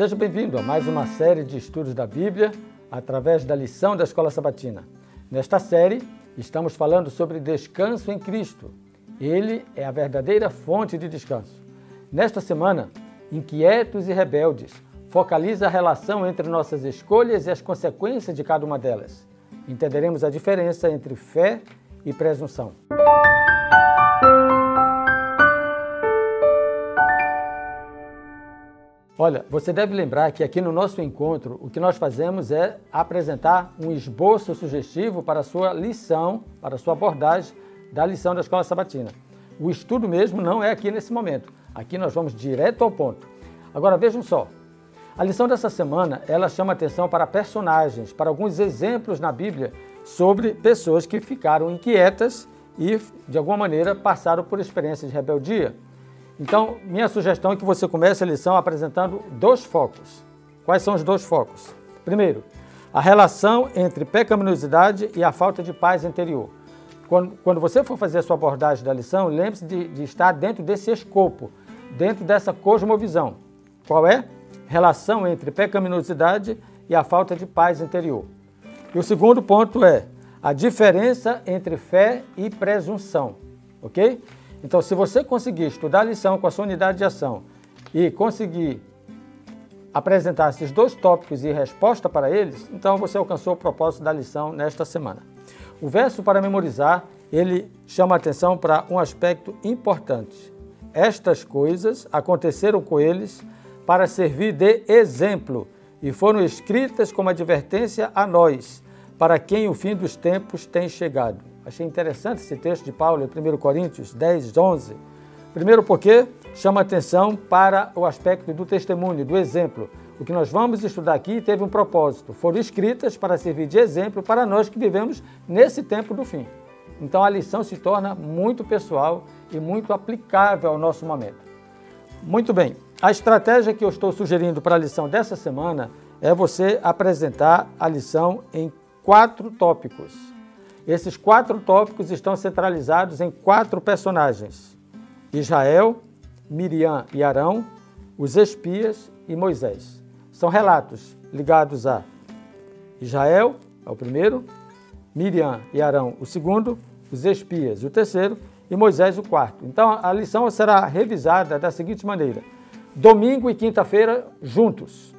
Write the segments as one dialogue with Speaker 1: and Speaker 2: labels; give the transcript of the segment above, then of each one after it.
Speaker 1: Seja bem-vindo a mais uma série de estudos da Bíblia através da lição da Escola Sabatina. Nesta série, estamos falando sobre descanso em Cristo. Ele é a verdadeira fonte de descanso. Nesta semana, Inquietos e Rebeldes focaliza a relação entre nossas escolhas e as consequências de cada uma delas. Entenderemos a diferença entre fé e presunção. Olha, você deve lembrar que aqui no nosso encontro o que nós fazemos é apresentar um esboço sugestivo para a sua lição, para a sua abordagem da lição da Escola Sabatina. O estudo mesmo não é aqui nesse momento. Aqui nós vamos direto ao ponto. Agora vejam só. A lição dessa semana, ela chama atenção para personagens, para alguns exemplos na Bíblia sobre pessoas que ficaram inquietas e de alguma maneira passaram por experiências de rebeldia. Então, minha sugestão é que você comece a lição apresentando dois focos. Quais são os dois focos? Primeiro, a relação entre pecaminosidade e a falta de paz interior. Quando, quando você for fazer a sua abordagem da lição, lembre-se de, de estar dentro desse escopo, dentro dessa cosmovisão. Qual é? Relação entre pecaminosidade e a falta de paz interior. E o segundo ponto é a diferença entre fé e presunção, ok? Então, se você conseguir estudar a lição com a sua unidade de ação e conseguir apresentar esses dois tópicos e resposta para eles, então você alcançou o propósito da lição nesta semana. O verso para memorizar, ele chama atenção para um aspecto importante. Estas coisas aconteceram com eles para servir de exemplo e foram escritas como advertência a nós, para quem o fim dos tempos tem chegado. Achei interessante esse texto de Paulo em 1 Coríntios 10, 11. Primeiro, porque chama atenção para o aspecto do testemunho, do exemplo. O que nós vamos estudar aqui teve um propósito. Foram escritas para servir de exemplo para nós que vivemos nesse tempo do fim. Então a lição se torna muito pessoal e muito aplicável ao nosso momento. Muito bem, a estratégia que eu estou sugerindo para a lição dessa semana é você apresentar a lição em quatro tópicos. Esses quatro tópicos estão centralizados em quatro personagens: Israel, Miriam e Arão, os espias e Moisés. São relatos ligados a Israel, é o primeiro, Miriam e Arão, o segundo, os espias, o terceiro, e Moisés, o quarto. Então a lição será revisada da seguinte maneira: domingo e quinta-feira juntos,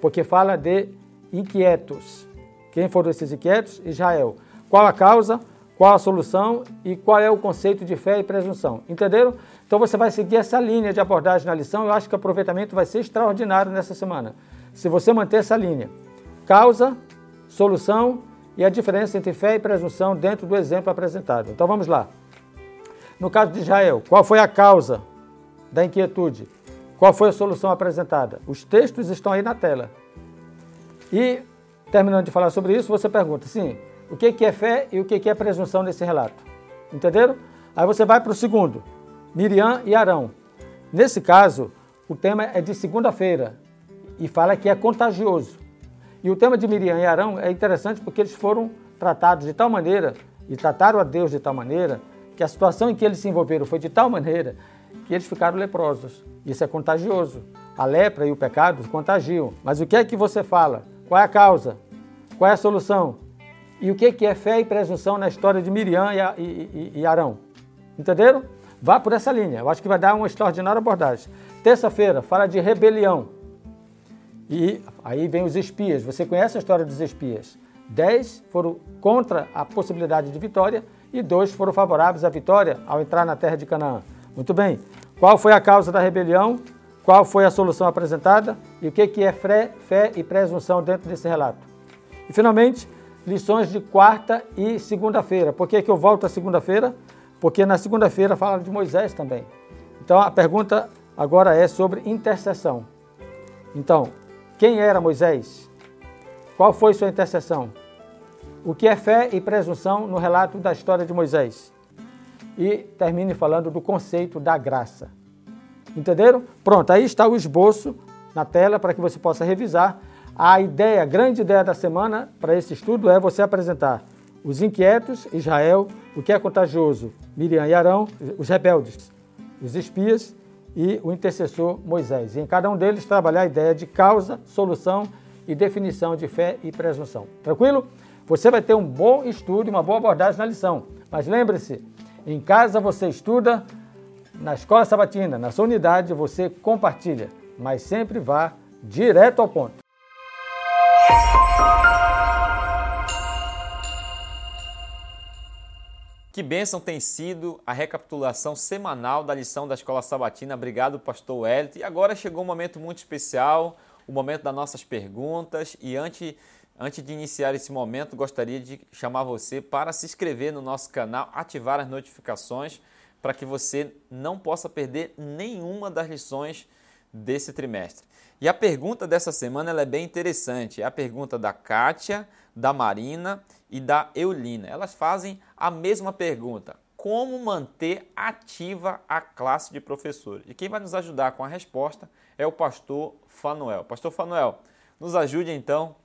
Speaker 1: porque fala de inquietos. Quem foram esses inquietos? Israel. Qual a causa? Qual a solução e qual é o conceito de fé e presunção? Entenderam? Então você vai seguir essa linha de abordagem na lição. Eu acho que o aproveitamento vai ser extraordinário nessa semana. Se você manter essa linha, causa, solução e a diferença entre fé e presunção dentro do exemplo apresentado. Então vamos lá. No caso de Israel, qual foi a causa da inquietude? Qual foi a solução apresentada? Os textos estão aí na tela. E Terminando de falar sobre isso, você pergunta, sim, o que é fé e o que é presunção nesse relato? Entenderam? Aí você vai para o segundo, Miriam e Arão. Nesse caso, o tema é de segunda-feira e fala que é contagioso. E o tema de Miriam e Arão é interessante porque eles foram tratados de tal maneira e trataram a Deus de tal maneira que a situação em que eles se envolveram foi de tal maneira que eles ficaram leprosos. Isso é contagioso. A lepra e o pecado contagiam. Mas o que é que você fala? Qual é a causa? Qual é a solução? E o que é fé e presunção na história de Miriam e, Arão? Entenderam? Vá por essa linha. Eu acho que vai dar uma extraordinária abordagem. Terça-feira, fala de rebelião. E aí vem os espias. Você conhece a história dos espias? Dez foram contra a possibilidade de vitória e dois foram favoráveis à vitória ao entrar na terra de Canaã. Muito bem. Qual foi a causa da rebelião? Qual foi a solução apresentada e o que é fé, fé e presunção dentro desse relato? E, finalmente, lições de quarta e segunda-feira. Por que, que eu volto à segunda-feira? Porque na segunda-feira fala de Moisés também. Então, a pergunta agora é sobre intercessão. Então, quem era Moisés? Qual foi sua intercessão? O que é fé e presunção no relato da história de Moisés? E termine falando do conceito da graça. Entenderam? Pronto, aí está o esboço na tela para que você possa revisar. A ideia, a grande ideia da semana para esse estudo é você apresentar os inquietos, Israel, o que é contagioso, Miriam e Arão, os rebeldes, os espias e o intercessor Moisés. E em cada um deles trabalhar a ideia de causa, solução e definição de fé e presunção. Tranquilo? Você vai ter um bom estudo e uma boa abordagem na lição. Mas lembre-se, em casa você estuda, na escola sabatina, na sua unidade você compartilha, mas sempre vá direto ao ponto.
Speaker 2: Que bênção tem sido a recapitulação semanal da lição da Escola Sabatina. Obrigado, pastor Wellington. E agora chegou um momento muito especial, o momento das nossas perguntas. E antes, antes de iniciar esse momento, gostaria de chamar você para se inscrever no nosso canal, ativar as notificações para que você não possa perder nenhuma das lições desse trimestre. E a pergunta dessa semana é bem interessante. É a pergunta da Kátia, da Marina e da Eulina. Elas fazem a mesma pergunta: como manter ativa a classe de professores? E quem vai nos ajudar com a resposta é o pastor Fanuel. Pastor Fanuel, nos ajude então.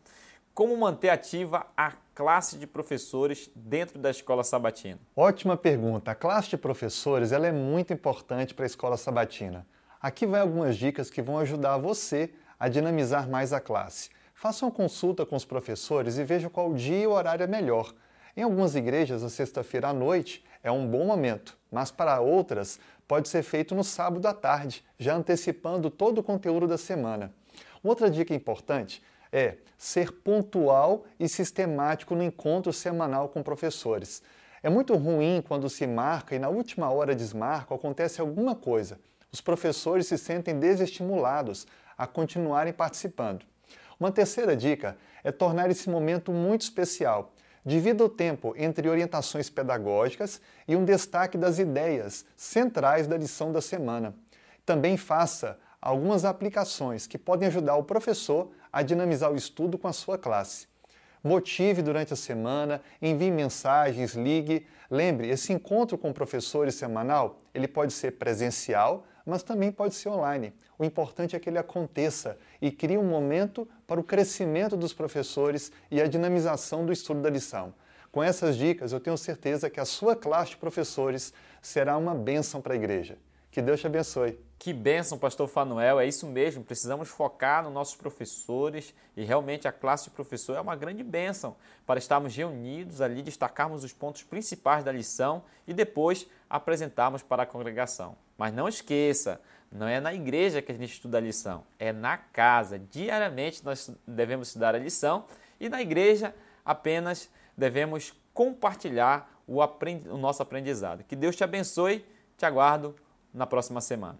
Speaker 2: Como manter ativa a classe de professores dentro da escola sabatina?
Speaker 3: Ótima pergunta. A classe de professores ela é muito importante para a escola sabatina. Aqui vai algumas dicas que vão ajudar você a dinamizar mais a classe. Faça uma consulta com os professores e veja qual dia e horário é melhor. Em algumas igrejas, a sexta-feira à noite é um bom momento, mas para outras pode ser feito no sábado à tarde, já antecipando todo o conteúdo da semana. Outra dica importante é ser pontual e sistemático no encontro semanal com professores. É muito ruim quando se marca e na última hora desmarca acontece alguma coisa. Os professores se sentem desestimulados a continuarem participando. Uma terceira dica é tornar esse momento muito especial. Divida o tempo entre orientações pedagógicas e um destaque das ideias centrais da lição da semana. Também faça algumas aplicações que podem ajudar o professor a dinamizar o estudo com a sua classe. Motive durante a semana, envie mensagens, ligue. Lembre, esse encontro com professores semanal, ele pode ser presencial, mas também pode ser online. O importante é que ele aconteça e crie um momento para o crescimento dos professores e a dinamização do estudo da lição. Com essas dicas, eu tenho certeza que a sua classe de professores será uma bênção para a igreja. Que Deus te abençoe.
Speaker 2: Que bênção, pastor Fanuel. É isso mesmo, precisamos focar nos nossos professores e realmente a classe de professor é uma grande bênção para estarmos reunidos ali, destacarmos os pontos principais da lição e depois apresentarmos para a congregação. Mas não esqueça, não é na igreja que a gente estuda a lição, é na casa. Diariamente nós devemos estudar a lição e na igreja apenas devemos compartilhar o, o nosso aprendizado. Que Deus te abençoe, te aguardo na próxima semana.